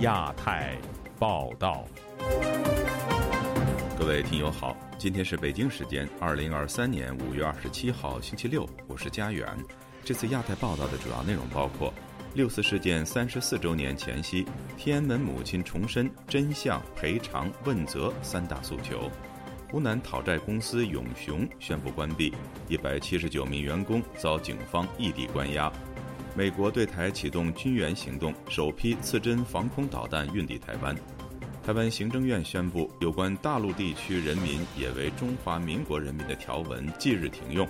亚太报道，各位听友好，今天是北京时间二零二三年五月二十七号星期六，我是佳远。这次亚太报道的主要内容包括：六四事件三十四周年前夕，天安门母亲重申真相、赔偿、问责三大诉求；湖南讨债公司永雄宣布关闭，一百七十九名员工遭警方异地关押。美国对台启动军援行动，首批刺针防空导弹运抵台湾。台湾行政院宣布，有关大陆地区人民也为中华民国人民的条文即日停用。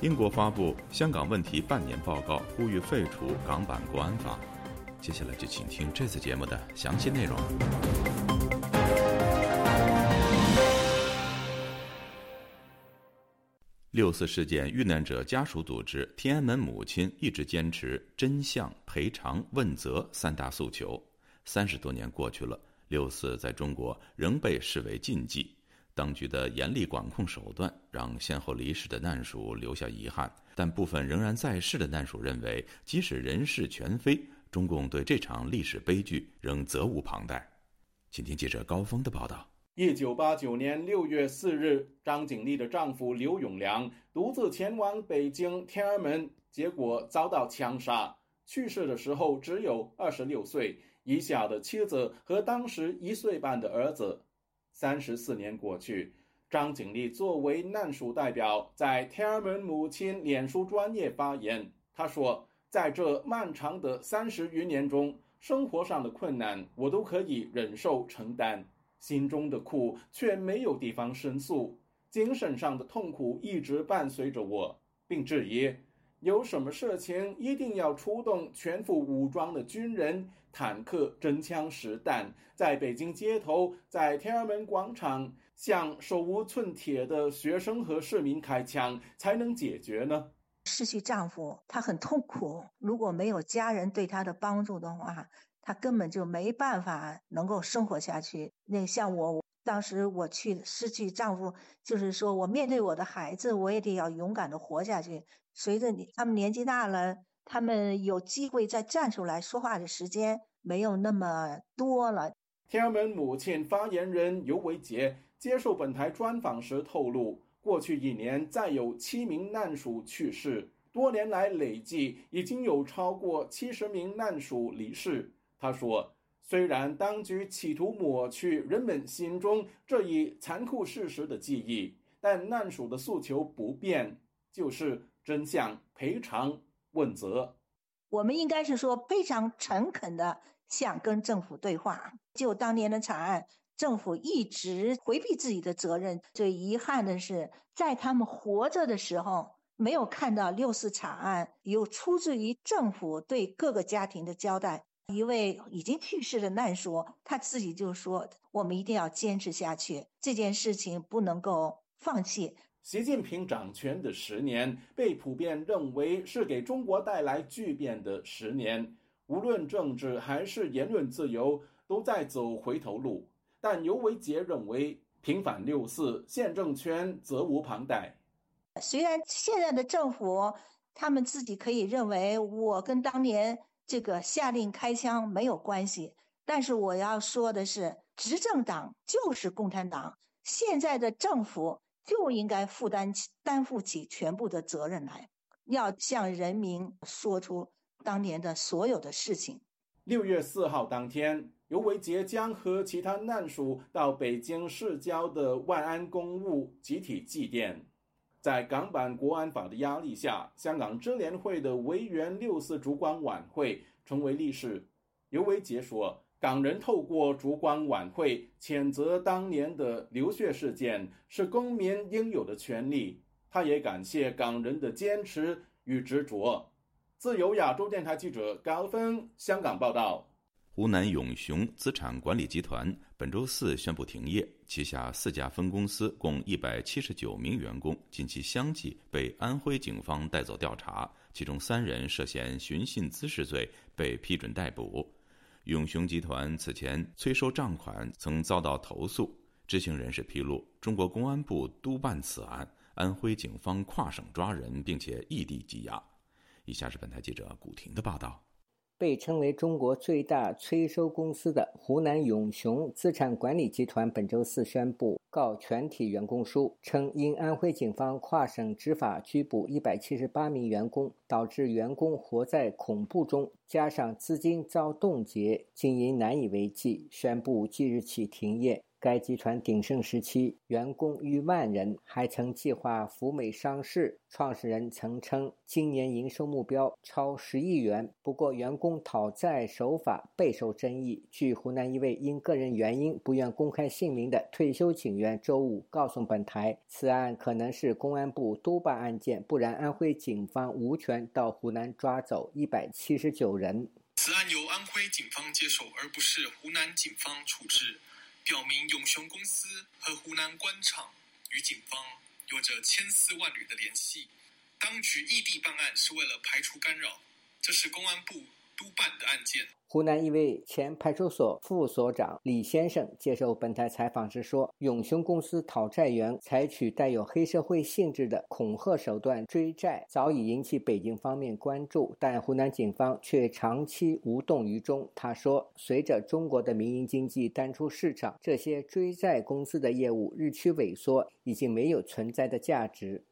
英国发布香港问题半年报告，呼吁废除港版国安法。接下来就请听这次节目的详细内容。六四事件遇难者家属组织天安门母亲一直坚持真相、赔偿、问责三大诉求。三十多年过去了，六四在中国仍被视为禁忌。当局的严厉管控手段让先后离世的难属留下遗憾，但部分仍然在世的难属认为，即使人事全非，中共对这场历史悲剧仍责无旁贷。请听记者高峰的报道。一九八九年六月四日，张景丽的丈夫刘永良独自前往北京天安门，结果遭到枪杀。去世的时候只有二十六岁，遗下的妻子和当时一岁半的儿子。三十四年过去，张景丽作为难属代表，在天安门母亲脸书专业发言。他说：“在这漫长的三十余年中，生活上的困难我都可以忍受承担。”心中的苦却没有地方申诉，精神上的痛苦一直伴随着我，并质疑有什么事情一定要出动全副武装的军人、坦克、真枪实弹，在北京街头、在天安门广场向手无寸铁的学生和市民开枪才能解决呢？失去丈夫，她很痛苦。如果没有家人对她的帮助的话，她根本就没办法能够生活下去。那像我当时我去失去丈夫，就是说我面对我的孩子，我也得要勇敢的活下去。随着你他们年纪大了，他们有机会再站出来说话的时间没有那么多了。天安门母亲发言人尤维杰接受本台专访时透露，过去一年再有七名难属去世，多年来累计已经有超过七十名难属离世。他说：“虽然当局企图抹去人们心中这一残酷事实的记忆，但难属的诉求不变，就是真相、赔偿、问责。我们应该是说非常诚恳的想跟政府对话。就当年的惨案，政府一直回避自己的责任。最遗憾的是，在他们活着的时候，没有看到六四惨案有出自于政府对各个家庭的交代。”一位已经去世的难说，他自己就说：“我们一定要坚持下去，这件事情不能够放弃。”习近平掌权的十年被普遍认为是给中国带来巨变的十年，无论政治还是言论自由都在走回头路。但尤维杰认为，平反六四，现政权责无旁贷。虽然现在的政府他们自己可以认为，我跟当年。这个下令开枪没有关系，但是我要说的是，执政党就是共产党，现在的政府就应该负担起、担负起全部的责任来，要向人民说出当年的所有的事情。六月四号当天，尤维杰将和其他难属到北京市郊的万安公墓集体祭奠。在港版国安法的压力下，香港支联会的维园六四烛光晚会成为历史。尤维杰说：“港人透过烛光晚会谴责当年的流血事件，是公民应有的权利。”他也感谢港人的坚持与执着。自由亚洲电台记者高峰香港报道。湖南永雄资产管理集团本周四宣布停业，旗下四家分公司共一百七十九名员工近期相继被安徽警方带走调查，其中三人涉嫌寻衅滋事罪被批准逮捕。永雄集团此前催收账款曾遭到投诉，知情人士披露，中国公安部督办此案，安徽警方跨省抓人，并且异地羁押。以下是本台记者古婷的报道。被称为中国最大催收公司的湖南永雄资产管理集团本周四宣布告全体员工书，称因安徽警方跨省执法拘捕一百七十八名员工，导致员工活在恐怖中，加上资金遭冻结，经营难以为继，宣布即日起停业。该集团鼎盛时期，员工逾万人，还曾计划赴美上市。创始人曾称，今年营收目标超十亿元。不过，员工讨债手法备受争议。据湖南一位因个人原因不愿公开姓名的退休警员周五告诉本台，此案可能是公安部督办案件，不然安徽警方无权到湖南抓走一百七十九人。此案由安徽警方接手，而不是湖南警方处置。表明永雄公司和湖南官场与警方有着千丝万缕的联系，当局异地办案是为了排除干扰，这是公安部督办的案件。湖南一位前派出所副所长李先生接受本台采访时说：“永雄公司讨债员采取带有黑社会性质的恐吓手段追债，早已引起北京方面关注，但湖南警方却长期无动于衷。”他说：“随着中国的民营经济淡出市场，这些追债公司的业务日趋萎缩，已经没有存在的价值。”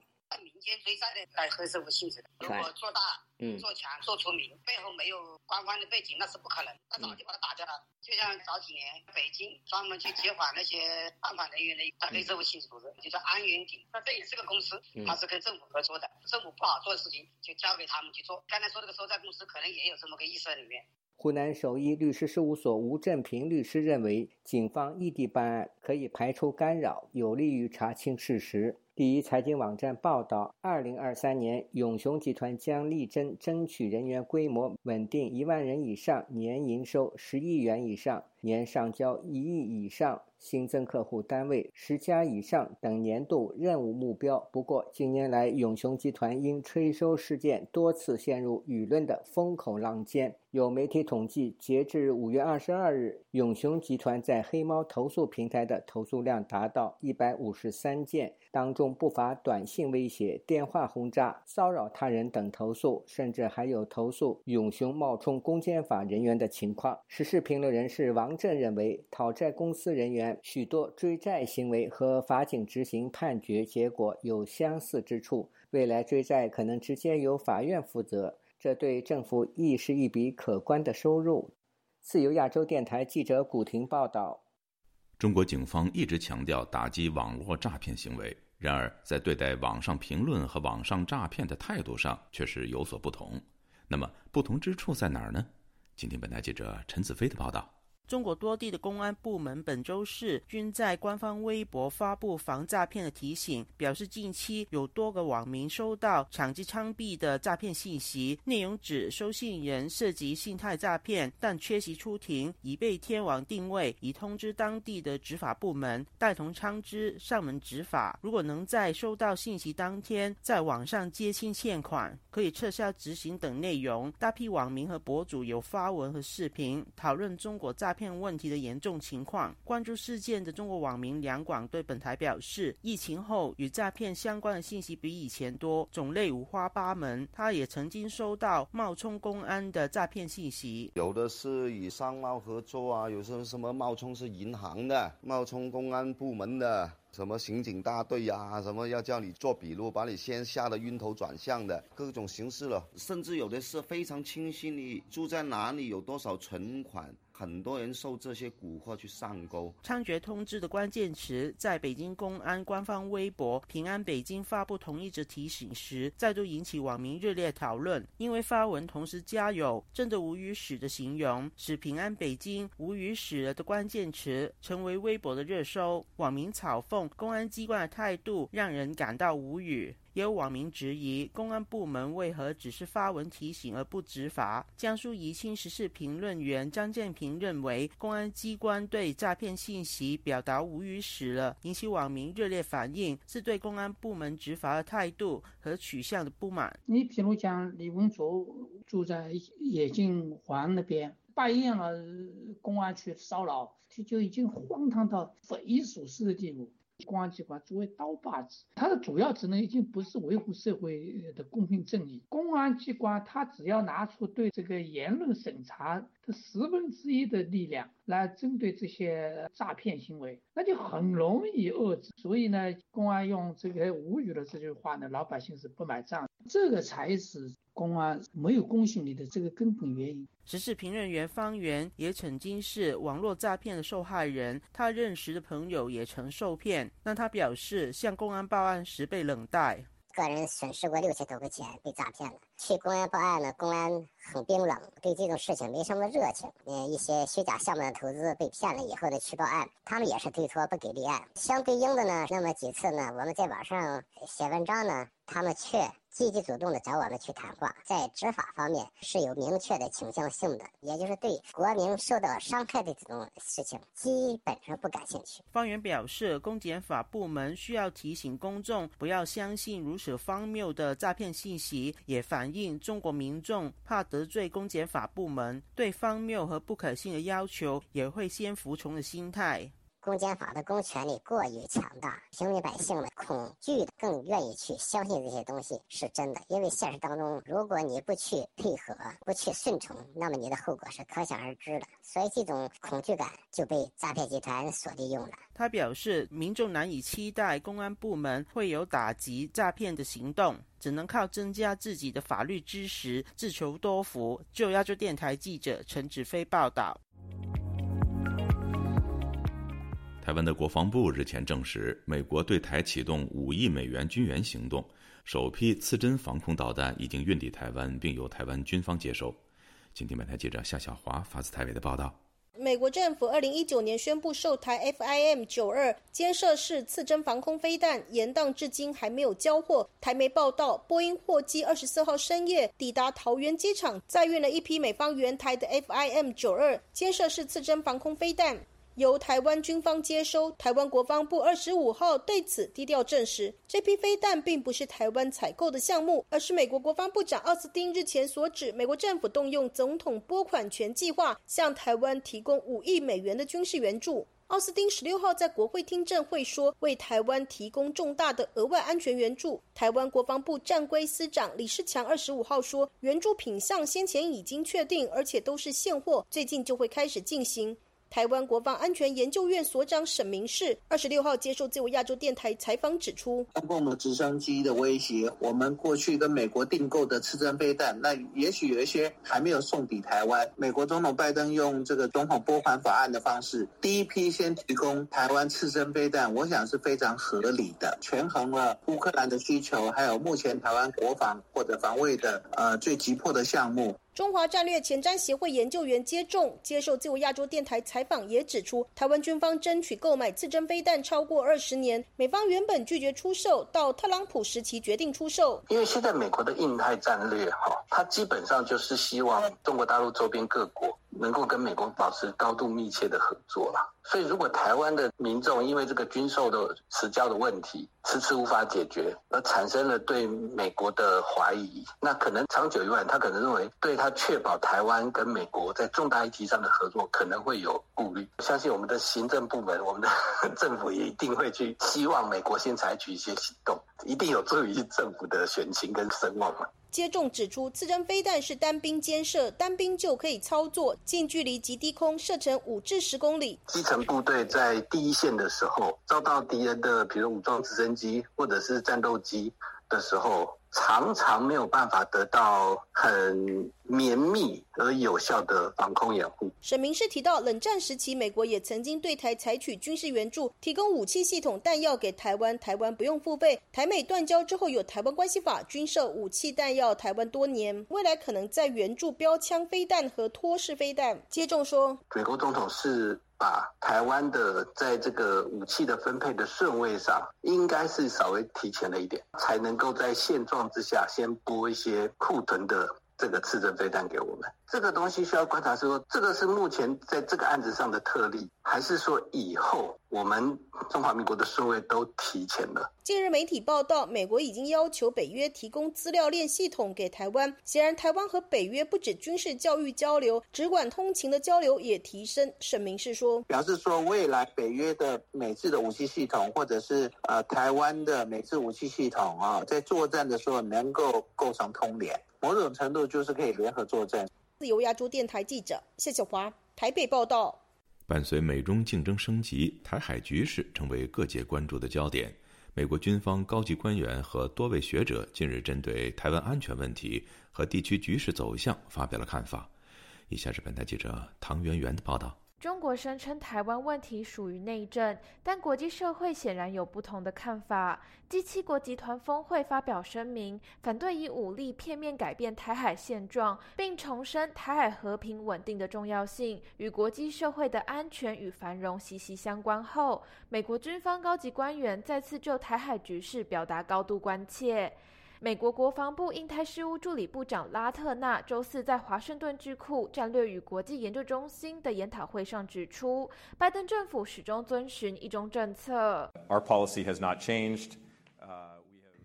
接追债的来黑社会性质的，如果做大、嗯做强、做出名，背后没有官方的背景，那是不可能。他早就把他打掉了。就像早几年北京专门去接管那些犯法人员的黑社会性质组织，就叫安远鼎。那这也是个公司，它是跟政府合作的。政府不好做的事情，就交给他们去做。刚才说这个收债公司，可能也有这么个意思在里面。湖南首义律师事务所吴振平律师认为，警方异地办案可以排除干扰，有利于查清事实。第一财经网站报道，二零二三年，永雄集团将力争争取人员规模稳定一万人以上，年营收十亿元以上，年上交一亿以上。新增客户单位十家以上等年度任务目标。不过，近年来永雄集团因催收事件多次陷入舆论的风口浪尖。有媒体统计，截至五月二十二日，永雄集团在黑猫投诉平台的投诉量达到一百五十三件，当中不乏短信威胁、电话轰炸、骚扰他人等投诉，甚至还有投诉永雄冒充公检法人员的情况。时事评论人士王震认为，讨债公司人员。许多追债行为和法警执行判决结果有相似之处，未来追债可能直接由法院负责，这对政府亦是一笔可观的收入。自由亚洲电台记者古婷报道。中国警方一直强调打击网络诈骗行为，然而在对待网上评论和网上诈骗的态度上却是有所不同。那么，不同之处在哪儿呢？请听本台记者陈子飞的报道。中国多地的公安部门本周四均在官方微博发布防诈骗的提醒，表示近期有多个网民收到抢击枪毙的诈骗信息，内容指收信人涉及信贷诈骗，但缺席出庭，已被天网定位，已通知当地的执法部门，带同枪支上门执法。如果能在收到信息当天在网上接清欠款，可以撤销执行等内容。大批网民和博主有发文和视频讨论中国诈。诈骗问题的严重情况，关注事件的中国网民梁广对本台表示，疫情后与诈骗相关的信息比以前多，种类五花八门。他也曾经收到冒充公安的诈骗信息，有的是与商贸合作啊，有时候什么冒充是银行的，冒充公安部门的。什么刑警大队呀，什么要叫你做笔录，把你先吓得晕头转向的各种形式了，甚至有的是非常清晰你住在哪里，有多少存款，很多人受这些蛊惑去上钩。猖獗通知的关键词，在北京公安官方微博“平安北京”发布同一则提醒时，再度引起网民热烈讨论。因为发文同时加有“真的无语死”的形容，使“平安北京”无语死了的关键词成为微博的热搜。网民嘲讽。公安机关的态度让人感到无语，也有网民质疑公安部门为何只是发文提醒而不执法。江苏宜兴时事评论员张建平认为，公安机关对诈骗信息表达无语死了，引起网民热烈反应，是对公安部门执法的态度和取向的不满。你比如讲，李文卓住在冶金环那边，半夜了，公安去骚扰，他就已经荒唐到匪夷所思的地步。公安机关作为刀把子，它的主要职能已经不是维护社会的公平正义。公安机关它只要拿出对这个言论审查的十分之一的力量来针对这些诈骗行为，那就很容易遏制。所以呢，公安用这个无语的这句话呢，老百姓是不买账。这个才是公安没有公信力的这个根本原因。时事评论员方圆也曾经是网络诈骗的受害人，他认识的朋友也曾受骗，但他表示向公安报案时被冷待。个人损失过六千多块钱，被诈骗了。去公安报案呢，公安很冰冷，对这种事情没什么热情。嗯，一些虚假项目的投资被骗了以后呢，去报案，他们也是推脱不给立案。相对应的呢，那么几次呢，我们在网上写文章呢，他们却。积极主动的找我们去谈话，在执法方面是有明确的倾向性的，也就是对国民受到伤害的这种事情，基本上不感兴趣。方圆表示，公检法部门需要提醒公众不要相信如此荒谬的诈骗信息，也反映中国民众怕得罪公检法部门，对荒谬和不可信的要求也会先服从的心态。公检法的公权力过于强大，平民百姓们恐惧的更愿意去相信这些东西是真的。因为现实当中，如果你不去配合、不去顺从，那么你的后果是可想而知的。所以这种恐惧感就被诈骗集团所利用了。他表示，民众难以期待公安部门会有打击诈骗的行动，只能靠增加自己的法律知识，自求多福。就亚洲电台记者陈子飞报道。台湾的国防部日前证实，美国对台启动五亿美元军援行动，首批刺针防空导弹已经运抵台湾，并由台湾军方接收。今天，本台记者夏小华发自台北的报道：美国政府二零一九年宣布售台 FIM 九二肩射式刺针防空飞弹，延宕至今还没有交货。台媒报道，波音货机二十四号深夜抵达桃园机场，载运了一批美方援台的 FIM 九二肩射式刺针防空飞弹。由台湾军方接收，台湾国防部二十五号对此低调证实，这批飞弹并不是台湾采购的项目，而是美国国防部长奥斯汀日前所指，美国政府动用总统拨款权计划，向台湾提供五亿美元的军事援助。奥斯汀十六号在国会听证会说，为台湾提供重大的额外安全援助。台湾国防部战规司长李世强二十五号说，援助品项先前已经确定，而且都是现货，最近就会开始进行。台湾国防安全研究院所长沈明世二十六号接受自由亚洲电台采访指出，中共的直升机的威胁，我们过去跟美国订购的刺针飞弹，那也许有一些还没有送抵台湾。美国总统拜登用这个总统拨款法案的方式，第一批先提供台湾刺针飞弹，我想是非常合理的，权衡了乌克兰的需求，还有目前台湾国防或者防卫的呃最急迫的项目。中华战略前瞻协会研究员接种接受自由亚洲电台采访，也指出，台湾军方争取购买自针飞弹超过二十年，美方原本拒绝出售，到特朗普时期决定出售。因为现在美国的印太战略，哈，它基本上就是希望中国大陆周边各国。能够跟美国保持高度密切的合作了，所以如果台湾的民众因为这个军售的迟交的问题迟迟无法解决，而产生了对美国的怀疑，那可能长久以来，他可能认为对他确保台湾跟美国在重大议题上的合作可能会有顾虑。相信我们的行政部门、我们的 政府也一定会去希望美国先采取一些行动，一定有助于政府的选情跟声望嘛。接种指出，次针飞弹是单兵监射，单兵就可以操作，近距离及低空射程五至十公里。基层部队在第一线的时候，遭到敌人的，比如武装直升机或者是战斗机的时候。常常没有办法得到很绵密而有效的防空掩护。沈明是提到，冷战时期，美国也曾经对台采取军事援助，提供武器系统、弹药给台湾，台湾不用付费。台美断交之后，有《台湾关系法》，军售武器弹药台湾多年，未来可能在援助标枪飞弹和托式飞弹。接种说，美国总统是。把台湾的在这个武器的分配的顺位上，应该是稍微提前了一点，才能够在现状之下先拨一些库存的这个次针飞弹给我们。这个东西需要观察，说这个是目前在这个案子上的特例，还是说以后我们中华民国的顺位都提前了？近日媒体报道，美国已经要求北约提供资料链系统给台湾。显然，台湾和北约不止军事教育交流，只管通勤的交流也提升。沈明是说，表示说未来北约的美制的武器系统，或者是呃台湾的美制武器系统啊，在作战的时候能够构成通联，某种程度就是可以联合作战。自由亚洲电台记者谢小华台北报道。伴随美中竞争升级，台海局势成为各界关注的焦点。美国军方高级官员和多位学者近日针对台湾安全问题和地区局势走向发表了看法。以下是本台记者唐媛媛的报道。中国声称台湾问题属于内政，但国际社会显然有不同的看法。第七国集团峰会发表声明，反对以武力片面改变台海现状，并重申台海和平稳定的重要性与国际社会的安全与繁荣息息相关后，美国军方高级官员再次就台海局势表达高度关切。美国国防部印太事务助理部长拉特纳周四在华盛顿智库战略与国际研究中心的研讨会上指出，拜登政府始终遵循一中政策。Our policy has not changed.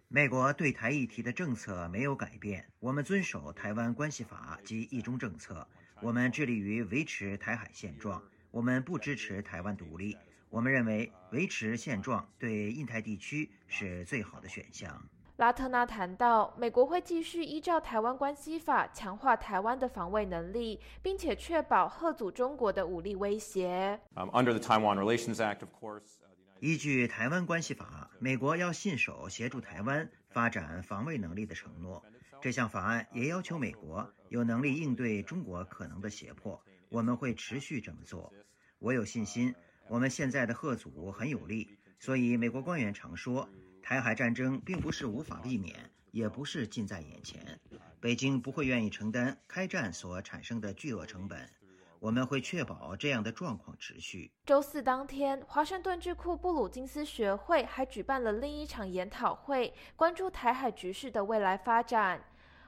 美国对台议题的政策没有改变，我们遵守《台湾关系法》及一中政策。我们致力于维持台海现状，我们不支持台湾独立。我们认为维持现状对印太地区是最好的选项。拉特纳谈到，美国会继续依照《台湾关系法》强化台湾的防卫能力，并且确保遏阻中国的武力威胁。依据《台湾关系法》，美国要信守协助台湾发展防卫能力的承诺。这项法案也要求美国有能力应对中国可能的胁迫。我们会持续这么做。我有信心，我们现在的贺阻很有力。所以，美国官员常说。台海战争并不是无法避免，也不是近在眼前。北京不会愿意承担开战所产生的巨额成本。我们会确保这样的状况持续。周四当天，华盛顿智库布鲁金斯学会还举办了另一场研讨会，关注台海局势的未来发展。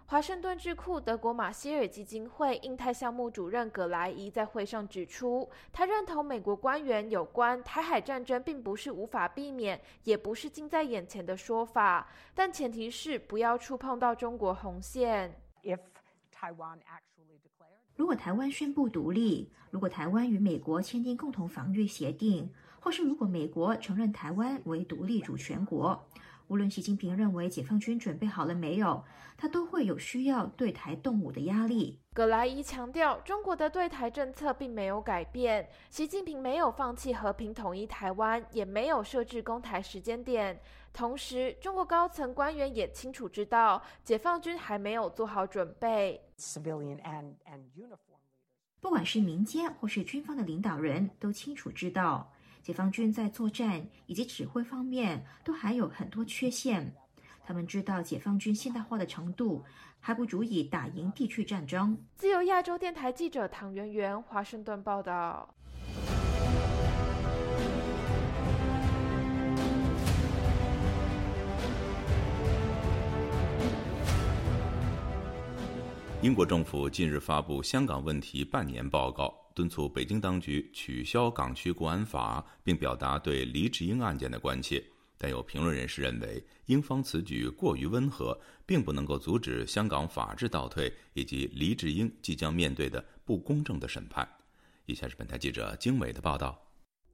华盛顿智库德国马歇尔基金会印太项目主任葛莱伊在会上指出，他认同美国官员有关台海战争并不是无法避免，也不是近在眼前的说法，但前提是不要触碰到中国红线。If Taiwan actually 如果台湾宣布独立，如果台湾与美国签订共同防御协定，或是如果美国承认台湾为独立主权国。无论习近平认为解放军准备好了没有，他都会有需要对台动武的压力。葛莱伊强调，中国的对台政策并没有改变，习近平没有放弃和平统一台湾，也没有设置攻台时间点。同时，中国高层官员也清楚知道，解放军还没有做好准备。不管是民间或是军方的领导人都清楚知道。解放军在作战以及指挥方面都还有很多缺陷。他们知道解放军现代化的程度还不足以打赢地区战争。自由亚洲电台记者唐媛媛，华盛顿报道。英国政府近日发布香港问题半年报告。敦促北京当局取消港区国安法，并表达对黎智英案件的关切。但有评论人士认为，英方此举过于温和，并不能够阻止香港法治倒退以及黎智英即将面对的不公正的审判。以下是本台记者经纬的报道。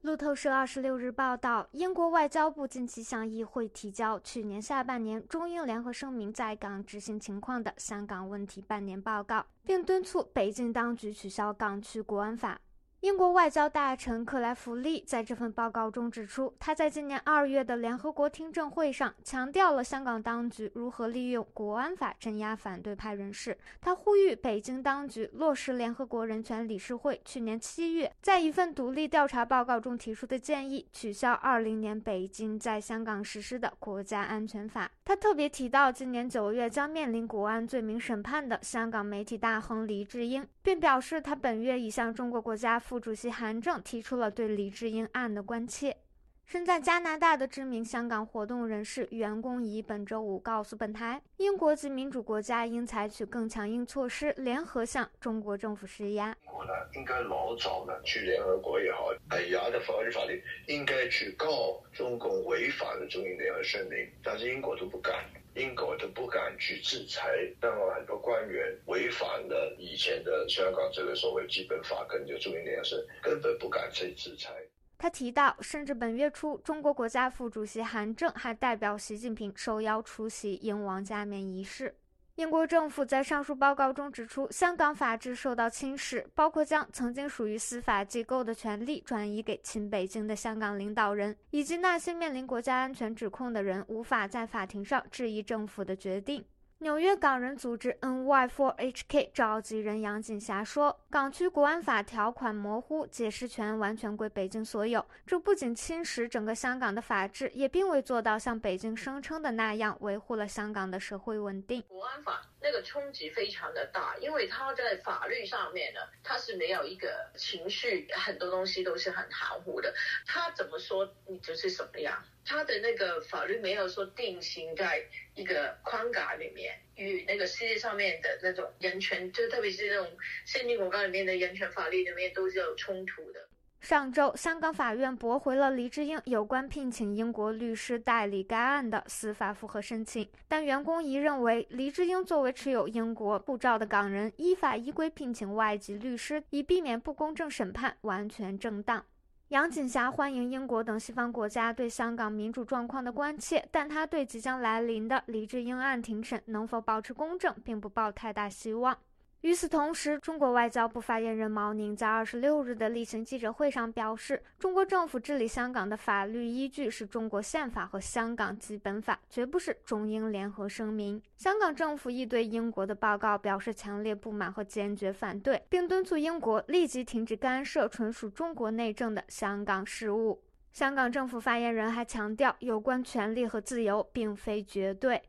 路透社二十六日报道，英国外交部近期向议会提交去年下半年中英联合声明在港执行情况的香港问题半年报告，并敦促北京当局取消港区国安法。英国外交大臣克莱弗利在这份报告中指出，他在今年二月的联合国听证会上强调了香港当局如何利用国安法镇压反对派人士。他呼吁北京当局落实联合国人权理事会去年七月在一份独立调查报告中提出的建议，取消二零年北京在香港实施的国家安全法。他特别提到，今年九月将面临国安罪名审判的香港媒体大亨黎智英，并表示他本月已向中国国家副主席韩正提出了对黎智英案的关切。身在加拿大的知名香港活动人士袁公仪本周五告诉本台，英国及民主国家应采取更强硬措施，联合向中国政府施压。英国呢，应该老早呢去联合国也好，海牙的法律法律应该去告中共违反了中英联合声明，但是英国都不敢，英国都不敢去制裁，让很多官员违反了以前的香港这个所谓基本法跟就中英联合声，根本不敢去制裁。他提到，甚至本月初，中国国家副主席韩正还代表习近平受邀出席英王加冕仪式。英国政府在上述报告中指出，香港法治受到侵蚀，包括将曾经属于司法机构的权利转移给亲北京的香港领导人，以及那些面临国家安全指控的人无法在法庭上质疑政府的决定。纽约港人组织 NY4HK 召集人杨锦霞说：“港区国安法条款模糊，解释权完全归北京所有。这不仅侵蚀整个香港的法治，也并未做到像北京声称的那样维护了香港的社会稳定。”国安法那个冲击非常的大，因为他在法律上面呢，他是没有一个情绪，很多东西都是很含糊的。他怎么说，你就是什么样。他的那个法律没有说定型在一个框架里面，与那个世界上面的那种人权，就特别是那种先进国家里面的人权法律里面都是有冲突的。上周，香港法院驳回了黎智英有关聘请英国律师代理该案的司法复核申请，但袁公仪认为，黎智英作为持有英国护照的港人，依法依规聘请外籍律师，以避免不公正审判，完全正当。杨锦霞欢迎英国等西方国家对香港民主状况的关切，但她对即将来临的黎智英案庭审能否保持公正，并不抱太大希望。与此同时，中国外交部发言人毛宁在二十六日的例行记者会上表示，中国政府治理香港的法律依据是中国宪法和香港基本法，绝不是中英联合声明。香港政府亦对英国的报告表示强烈不满和坚决反对，并敦促英国立即停止干涉纯属中国内政的香港事务。香港政府发言人还强调，有关权利和自由并非绝对。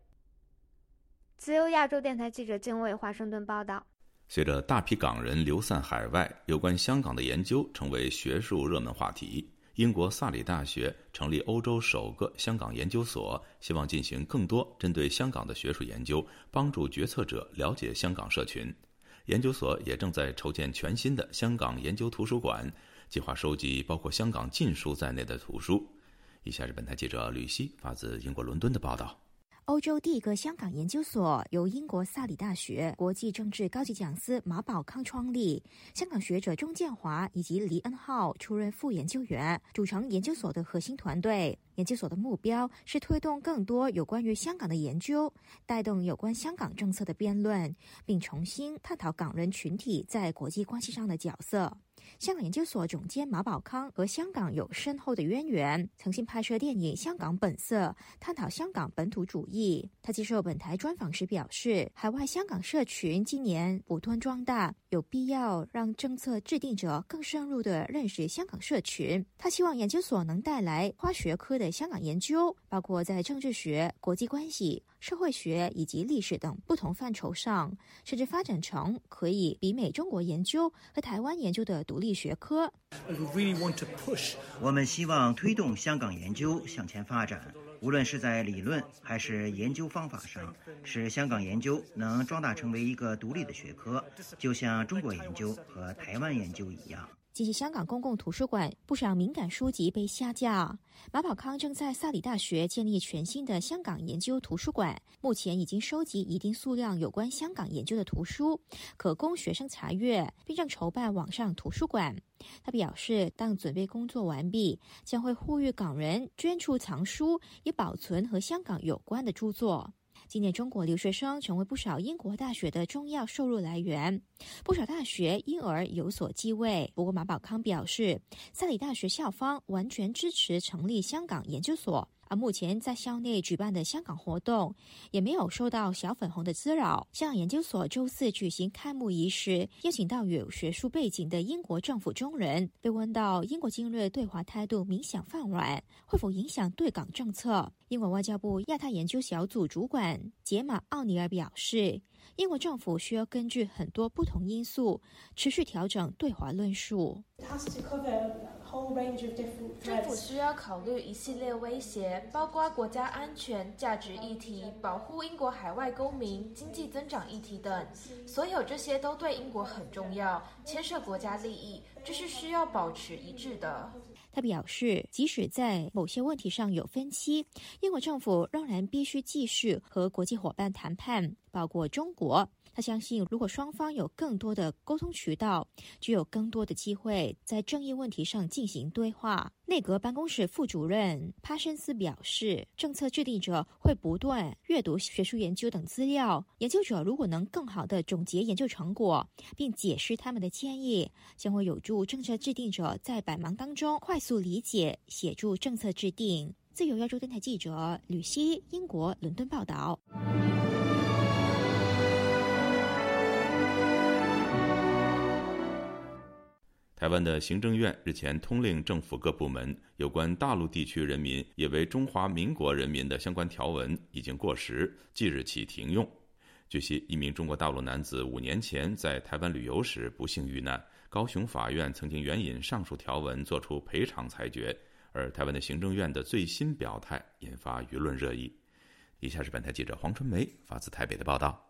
自由亚洲电台记者经卫华盛顿报道。随着大批港人流散海外，有关香港的研究成为学术热门话题。英国萨里大学成立欧洲首个香港研究所，希望进行更多针对香港的学术研究，帮助决策者了解香港社群。研究所也正在筹建全新的香港研究图书馆，计划收集包括香港禁书在内的图书。以下是本台记者吕希发自英国伦敦的报道。欧洲第一个香港研究所由英国萨里大学国际政治高级讲师马宝康创立，香港学者钟建华以及黎恩浩出任副研究员，组成研究所的核心团队。研究所的目标是推动更多有关于香港的研究，带动有关香港政策的辩论，并重新探讨港人群体在国际关系上的角色。香港研究所总监马宝康和香港有深厚的渊源，曾经拍摄电影《香港本色》，探讨香港本土主义。他接受本台专访时表示，海外香港社群今年不断壮大，有必要让政策制定者更深入的认识香港社群。他希望研究所能带来跨学科的香港研究，包括在政治学、国际关系。社会学以及历史等不同范畴上，甚至发展成可以比美中国研究和台湾研究的独立学科。我们希望推动香港研究向前发展，无论是在理论还是研究方法上，使香港研究能壮大成为一个独立的学科，就像中国研究和台湾研究一样。近期，香港公共图书馆不少敏感书籍被下架。马宝康正在萨里大学建立全新的香港研究图书馆，目前已经收集一定数量有关香港研究的图书，可供学生查阅，并正筹办网上图书馆。他表示，当准备工作完毕，将会呼吁港人捐出藏书，以保存和香港有关的著作。今年，中国留学生成为不少英国大学的重要收入来源，不少大学因而有所继位。不过，马宝康表示，萨里大学校方完全支持成立香港研究所。而目前在校内举办的香港活动，也没有受到小粉红的滋扰。香港研究所周四举行开幕仪式，邀请到有学术背景的英国政府中人。被问到英国今日对华态度明显放软，会否影响对港政策？英国外交部亚太研究小组主管杰马奥尼尔表示，英国政府需要根据很多不同因素，持续调整对华论述。政府需要考虑一系列威胁，包括国家安全、价值议题、保护英国海外公民、经济增长议题等。所有这些都对英国很重要，牵涉国家利益，这是需要保持一致的。他表示，即使在某些问题上有分歧，英国政府仍然必须继续和国际伙伴谈判，包括中国。他相信，如果双方有更多的沟通渠道，就有更多的机会在争议问题上进行对话。内阁办公室副主任帕申斯表示，政策制定者会不断阅读学术研究等资料。研究者如果能更好的总结研究成果，并解释他们的建议，将会有助政策制定者在百忙当中快速理解、协助政策制定。自由亚洲电台记者吕希，英国伦敦报道。台湾的行政院日前通令政府各部门，有关大陆地区人民也为中华民国人民的相关条文已经过时，即日起停用。据悉，一名中国大陆男子五年前在台湾旅游时不幸遇难，高雄法院曾经援引上述条文作出赔偿裁决，而台湾的行政院的最新表态引发舆论热议。以下是本台记者黄春梅发自台北的报道。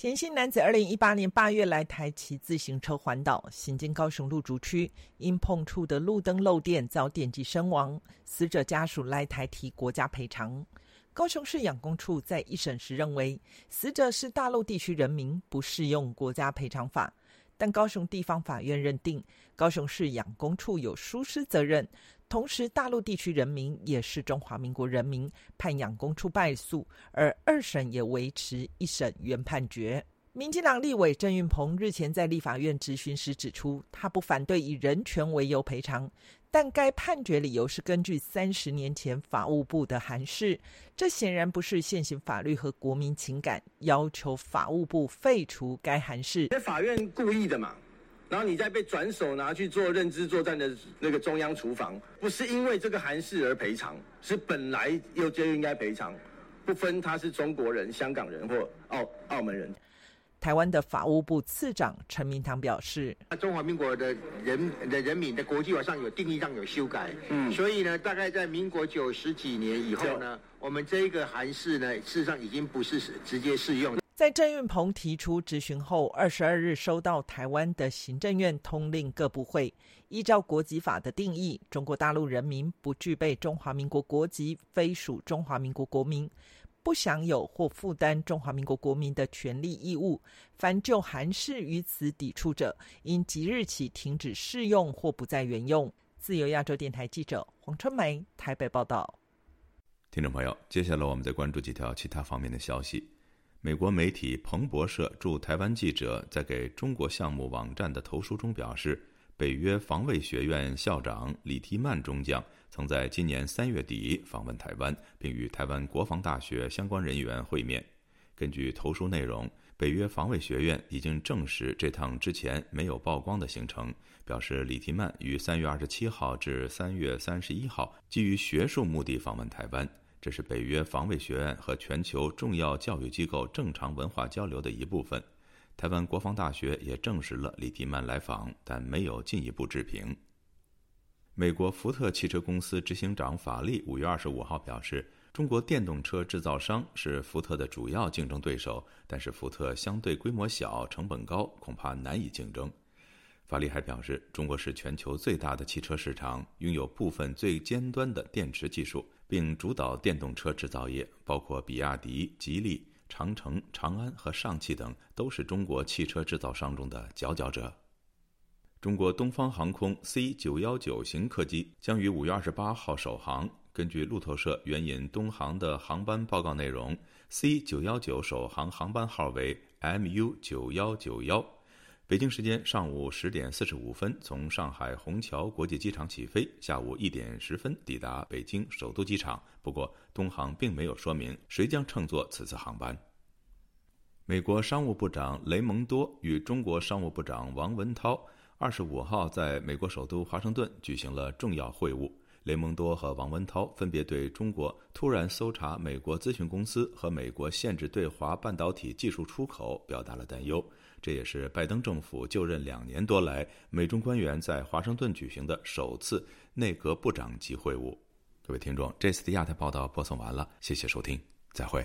前姓男子二零一八年八月来台骑自行车环岛，行经高雄路竹区，因碰触的路灯漏电遭电击身亡。死者家属来台提国家赔偿。高雄市养工处在一审时认为，死者是大陆地区人民，不适用国家赔偿法。但高雄地方法院认定，高雄市养工处有疏失责任。同时，大陆地区人民也是中华民国人民，判养公处败诉，而二审也维持一审原判决。民进党立委郑运鹏日前在立法院质询时指出，他不反对以人权为由赔偿，但该判决理由是根据三十年前法务部的函释，这显然不是现行法律和国民情感，要求法务部废除该函释。法院故意的嘛？然后你再被转手拿去做认知作战的那个中央厨房，不是因为这个韩事而赔偿，是本来又就应该赔偿，不分他是中国人、香港人或澳澳门人。台湾的法务部次长陈明堂表示：，中华民国的人的人民的国际法上有定义上有修改，嗯，所以呢，大概在民国九十几年以后呢，我们这个韩事呢，事实上已经不是直接适用。在郑运鹏提出质询后，二十二日收到台湾的行政院通令各部会，依照国籍法的定义，中国大陆人民不具备中华民国国籍，非属中华民国国民，不享有或负担中华民国国民的权利义务。凡就函释于此抵触者，应即日起停止适用或不再援用。自由亚洲电台记者黄春梅台北报道。听众朋友，接下来我们再关注几条其他方面的消息。美国媒体彭博社驻台湾记者在给中国项目网站的投书中表示，北约防卫学院校长李提曼中将曾在今年三月底访问台湾，并与台湾国防大学相关人员会面。根据投书内容，北约防卫学院已经证实这趟之前没有曝光的行程，表示李提曼于三月二十七号至三月三十一号基于学术目的访问台湾。这是北约防卫学院和全球重要教育机构正常文化交流的一部分。台湾国防大学也证实了李提曼来访，但没有进一步置评。美国福特汽车公司执行长法利五月二十五号表示，中国电动车制造商是福特的主要竞争对手，但是福特相对规模小、成本高，恐怕难以竞争。法利还表示，中国是全球最大的汽车市场，拥有部分最尖端的电池技术。并主导电动车制造业，包括比亚迪、吉利、长城、长安和上汽等，都是中国汽车制造商中的佼佼者。中国东方航空 C 九幺九型客机将于五月二十八号首航。根据路透社援引东航的航班报告内容，C 九幺九首航航班号为 MU 九幺九幺。北京时间上午十点四十五分，从上海虹桥国际机场起飞，下午一点十分抵达北京首都机场。不过，东航并没有说明谁将乘坐此次航班。美国商务部长雷蒙多与中国商务部长王文涛二十五号在美国首都华盛顿举行了重要会晤，雷蒙多和王文涛分别对中国突然搜查美国咨询公司和美国限制对华半导体技术出口表达了担忧。这也是拜登政府就任两年多来，美中官员在华盛顿举行的首次内阁部长级会晤。各位听众，这次的亚太报道播送完了，谢谢收听，再会。